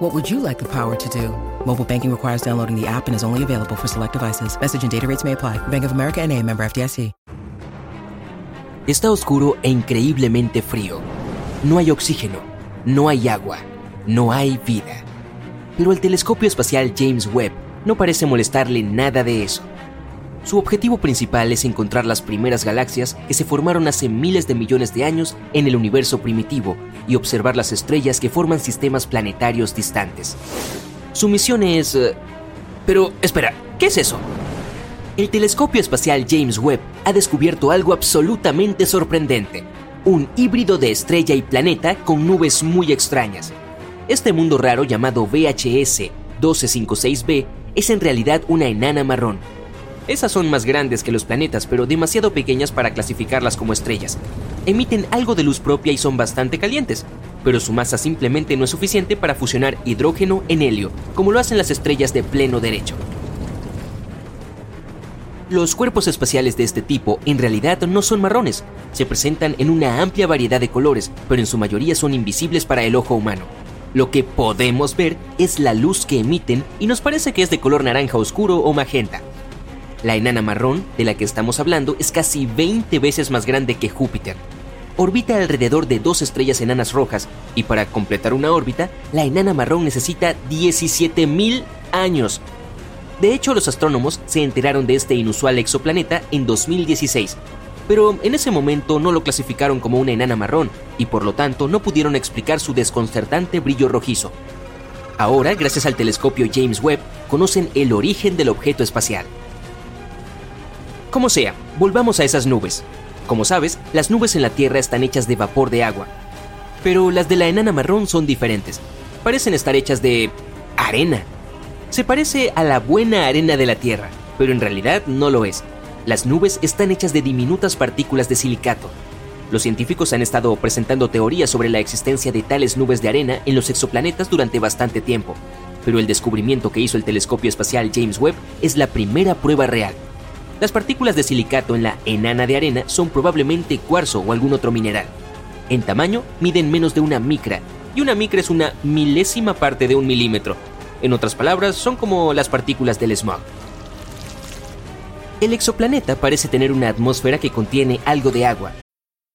What would you like the power to do? Mobile banking requires downloading the app and is only available for select devices. Message and data rates may apply. Bank of America and a member FDIC. Está oscuro e increíblemente frío. No hay oxígeno, no hay agua, no hay vida. Pero el telescopio espacial James Webb no parece molestarle nada de eso. Su objetivo principal es encontrar las primeras galaxias que se formaron hace miles de millones de años en el universo primitivo y observar las estrellas que forman sistemas planetarios distantes. Su misión es... eh, Pero, espera, ¿qué es eso? El telescopio espacial James Webb ha descubierto algo absolutamente sorprendente. Un híbrido de estrella y planeta con nubes muy extrañas. Este mundo raro llamado VHS 1256b es en realidad una enana marrón. Esas son más grandes que los planetas, pero demasiado pequeñas para clasificarlas como estrellas. Emiten algo de luz propia y son bastante calientes, pero su masa simplemente no es suficiente para fusionar hidrógeno en helio, como lo hacen las estrellas de pleno derecho. Los cuerpos espaciales de este tipo en realidad no son marrones, se presentan en una amplia variedad de colores, pero en su mayoría son invisibles para el ojo humano. Lo que podemos ver es la luz que emiten y nos parece que es de color naranja oscuro o magenta. La enana marrón, de la que estamos hablando, es casi 20 veces más grande que Júpiter. Orbita alrededor de dos estrellas enanas rojas y para completar una órbita, la enana marrón necesita 17.000 años. De hecho, los astrónomos se enteraron de este inusual exoplaneta en 2016, pero en ese momento no lo clasificaron como una enana marrón y por lo tanto no pudieron explicar su desconcertante brillo rojizo. Ahora, gracias al telescopio James Webb, conocen el origen del objeto espacial. Como sea, volvamos a esas nubes. Como sabes, las nubes en la Tierra están hechas de vapor de agua. Pero las de la enana marrón son diferentes. Parecen estar hechas de... arena. Se parece a la buena arena de la Tierra, pero en realidad no lo es. Las nubes están hechas de diminutas partículas de silicato. Los científicos han estado presentando teorías sobre la existencia de tales nubes de arena en los exoplanetas durante bastante tiempo, pero el descubrimiento que hizo el telescopio espacial James Webb es la primera prueba real. Las partículas de silicato en la enana de arena son probablemente cuarzo o algún otro mineral. En tamaño, miden menos de una micra, y una micra es una milésima parte de un milímetro. En otras palabras, son como las partículas del smog. El exoplaneta parece tener una atmósfera que contiene algo de agua,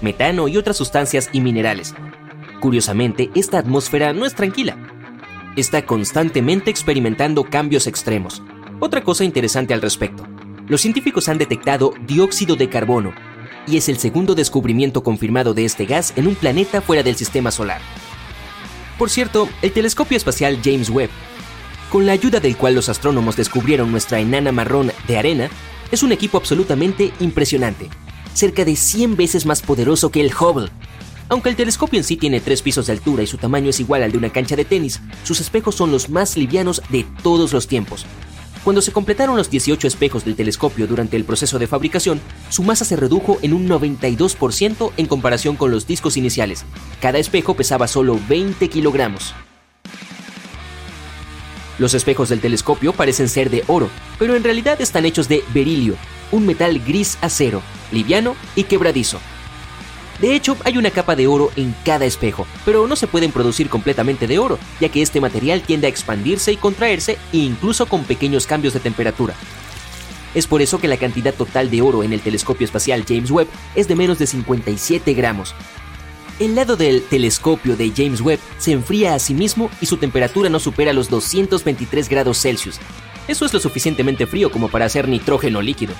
Metano y otras sustancias y minerales. Curiosamente, esta atmósfera no es tranquila. Está constantemente experimentando cambios extremos. Otra cosa interesante al respecto. Los científicos han detectado dióxido de carbono, y es el segundo descubrimiento confirmado de este gas en un planeta fuera del sistema solar. Por cierto, el telescopio espacial James Webb, con la ayuda del cual los astrónomos descubrieron nuestra enana marrón de arena, es un equipo absolutamente impresionante, cerca de 100 veces más poderoso que el Hubble. Aunque el telescopio en sí tiene tres pisos de altura y su tamaño es igual al de una cancha de tenis, sus espejos son los más livianos de todos los tiempos. Cuando se completaron los 18 espejos del telescopio durante el proceso de fabricación, su masa se redujo en un 92% en comparación con los discos iniciales. Cada espejo pesaba solo 20 kilogramos. Los espejos del telescopio parecen ser de oro, pero en realidad están hechos de berilio, un metal gris acero, liviano y quebradizo. De hecho, hay una capa de oro en cada espejo, pero no se pueden producir completamente de oro, ya que este material tiende a expandirse y contraerse incluso con pequeños cambios de temperatura. Es por eso que la cantidad total de oro en el telescopio espacial James Webb es de menos de 57 gramos. El lado del telescopio de James Webb se enfría a sí mismo y su temperatura no supera los 223 grados Celsius. Eso es lo suficientemente frío como para hacer nitrógeno líquido.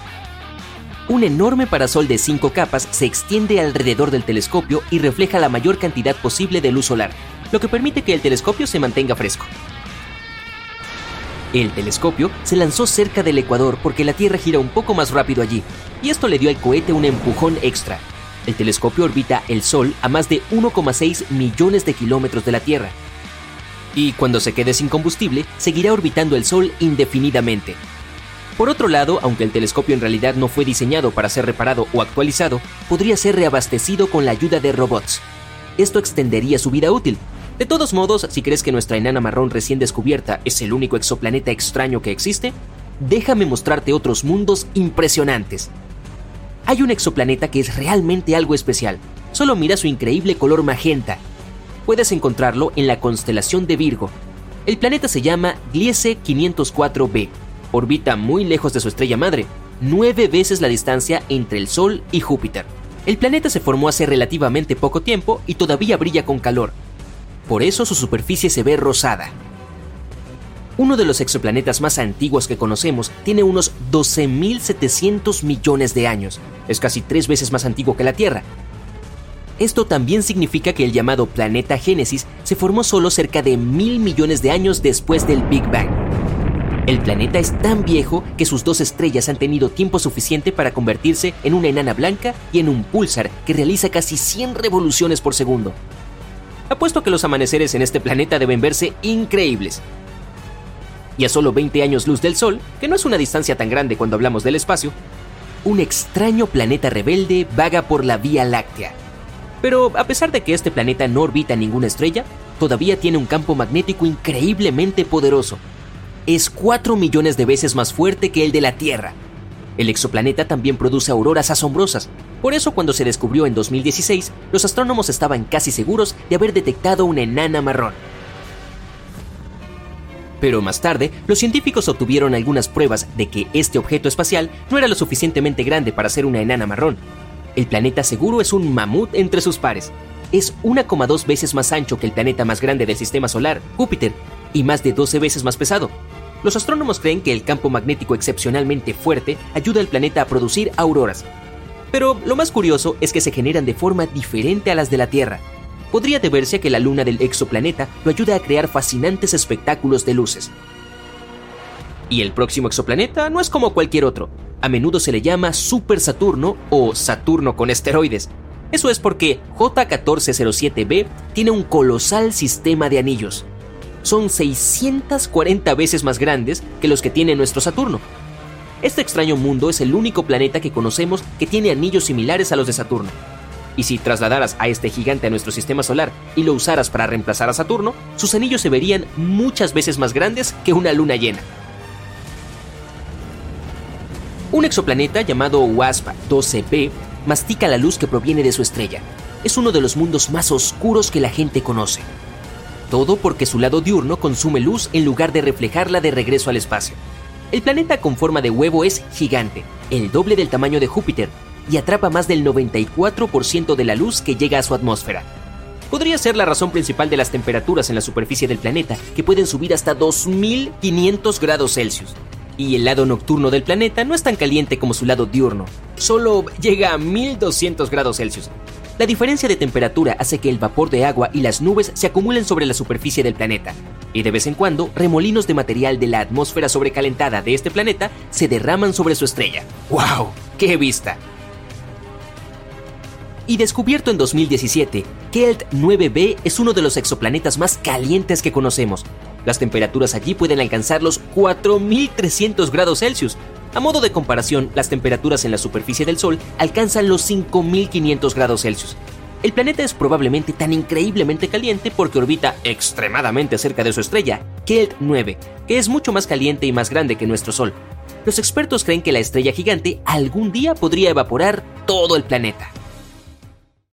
Un enorme parasol de cinco capas se extiende alrededor del telescopio y refleja la mayor cantidad posible de luz solar, lo que permite que el telescopio se mantenga fresco. El telescopio se lanzó cerca del ecuador porque la Tierra gira un poco más rápido allí, y esto le dio al cohete un empujón extra. El telescopio orbita el Sol a más de 1,6 millones de kilómetros de la Tierra. Y cuando se quede sin combustible, seguirá orbitando el Sol indefinidamente. Por otro lado, aunque el telescopio en realidad no fue diseñado para ser reparado o actualizado, podría ser reabastecido con la ayuda de robots. Esto extendería su vida útil, de todos modos, si crees que nuestra enana marrón recién descubierta es el único exoplaneta extraño que existe, déjame mostrarte otros mundos impresionantes. Hay un exoplaneta que es realmente algo especial. Solo mira su increíble color magenta. Puedes encontrarlo en la constelación de Virgo. El planeta se llama Gliese 504b. Orbita muy lejos de su estrella madre, nueve veces la distancia entre el Sol y Júpiter. El planeta se formó hace relativamente poco tiempo y todavía brilla con calor, por eso su superficie se ve rosada. Uno de los exoplanetas más antiguos que conocemos tiene unos 12.700 millones de años. Es casi tres veces más antiguo que la Tierra. Esto también significa que el llamado planeta Génesis se formó solo cerca de mil millones de años después del Big Bang. El planeta es tan viejo que sus dos estrellas han tenido tiempo suficiente para convertirse en una enana blanca y en un pulsar que realiza casi 100 revoluciones por segundo. Apuesto que los amaneceres en este planeta deben verse increíbles. Y a solo 20 años luz del Sol, que no es una distancia tan grande cuando hablamos del espacio, un extraño planeta rebelde vaga por la Vía Láctea. Pero a pesar de que este planeta no orbita ninguna estrella, todavía tiene un campo magnético increíblemente poderoso. Es 4 millones de veces más fuerte que el de la Tierra. El exoplaneta también produce auroras asombrosas, por eso cuando se descubrió en 2016, los astrónomos estaban casi seguros de haber detectado una enana marrón. Pero más tarde, los científicos obtuvieron algunas pruebas de que este objeto espacial no era lo suficientemente grande para ser una enana marrón. El planeta seguro es un mamut entre sus pares. Es 1,2 veces más ancho que el planeta más grande del sistema solar, Júpiter, y más de 12 veces más pesado. Los astrónomos creen que el campo magnético excepcionalmente fuerte ayuda al planeta a producir auroras, pero lo más curioso es que se generan de forma diferente a las de la Tierra. Podría deberse a que la luna del exoplaneta lo ayuda a crear fascinantes espectáculos de luces. Y el próximo exoplaneta no es como cualquier otro. A menudo se le llama Super Saturno o Saturno con esteroides. Eso es porque J1407b tiene un colosal sistema de anillos. Son 640 veces más grandes que los que tiene nuestro Saturno, este extraño mundo es el único planeta que conocemos que tiene anillos similares a los de Saturno. Y si trasladaras a este gigante a nuestro sistema solar y lo usaras para reemplazar a Saturno, sus anillos se verían muchas veces más grandes que una luna llena. Un exoplaneta llamado WASP-12b mastica la luz que proviene de su estrella. Es uno de los mundos más oscuros que la gente conoce. Todo porque su lado diurno consume luz en lugar de reflejarla de regreso al espacio. El planeta con forma de huevo es gigante, el doble del tamaño de Júpiter, y atrapa más del 94% de la luz que llega a su atmósfera. Podría ser la razón principal de las temperaturas en la superficie del planeta, que pueden subir hasta 2500 grados Celsius. Y el lado nocturno del planeta no es tan caliente como su lado diurno, solo llega a 1200 grados Celsius, la diferencia de temperatura hace que el vapor de agua y las nubes se acumulen sobre la superficie del planeta, y de vez en cuando remolinos de material de la atmósfera sobrecalentada de este planeta se derraman sobre su estrella. ¡Wow! ¡Qué vista! Y descubierto en 2017, Kelt 9b es uno de los exoplanetas más calientes que conocemos. Las temperaturas allí pueden alcanzar los 4300 grados Celsius, a modo de comparación, las temperaturas en la superficie del Sol alcanzan los 5500 grados Celsius. El planeta es probablemente tan increíblemente caliente porque orbita extremadamente cerca de su estrella, Kelt 9, que es mucho más caliente y más grande que nuestro Sol. Los expertos creen que la estrella gigante algún día podría evaporar todo el planeta.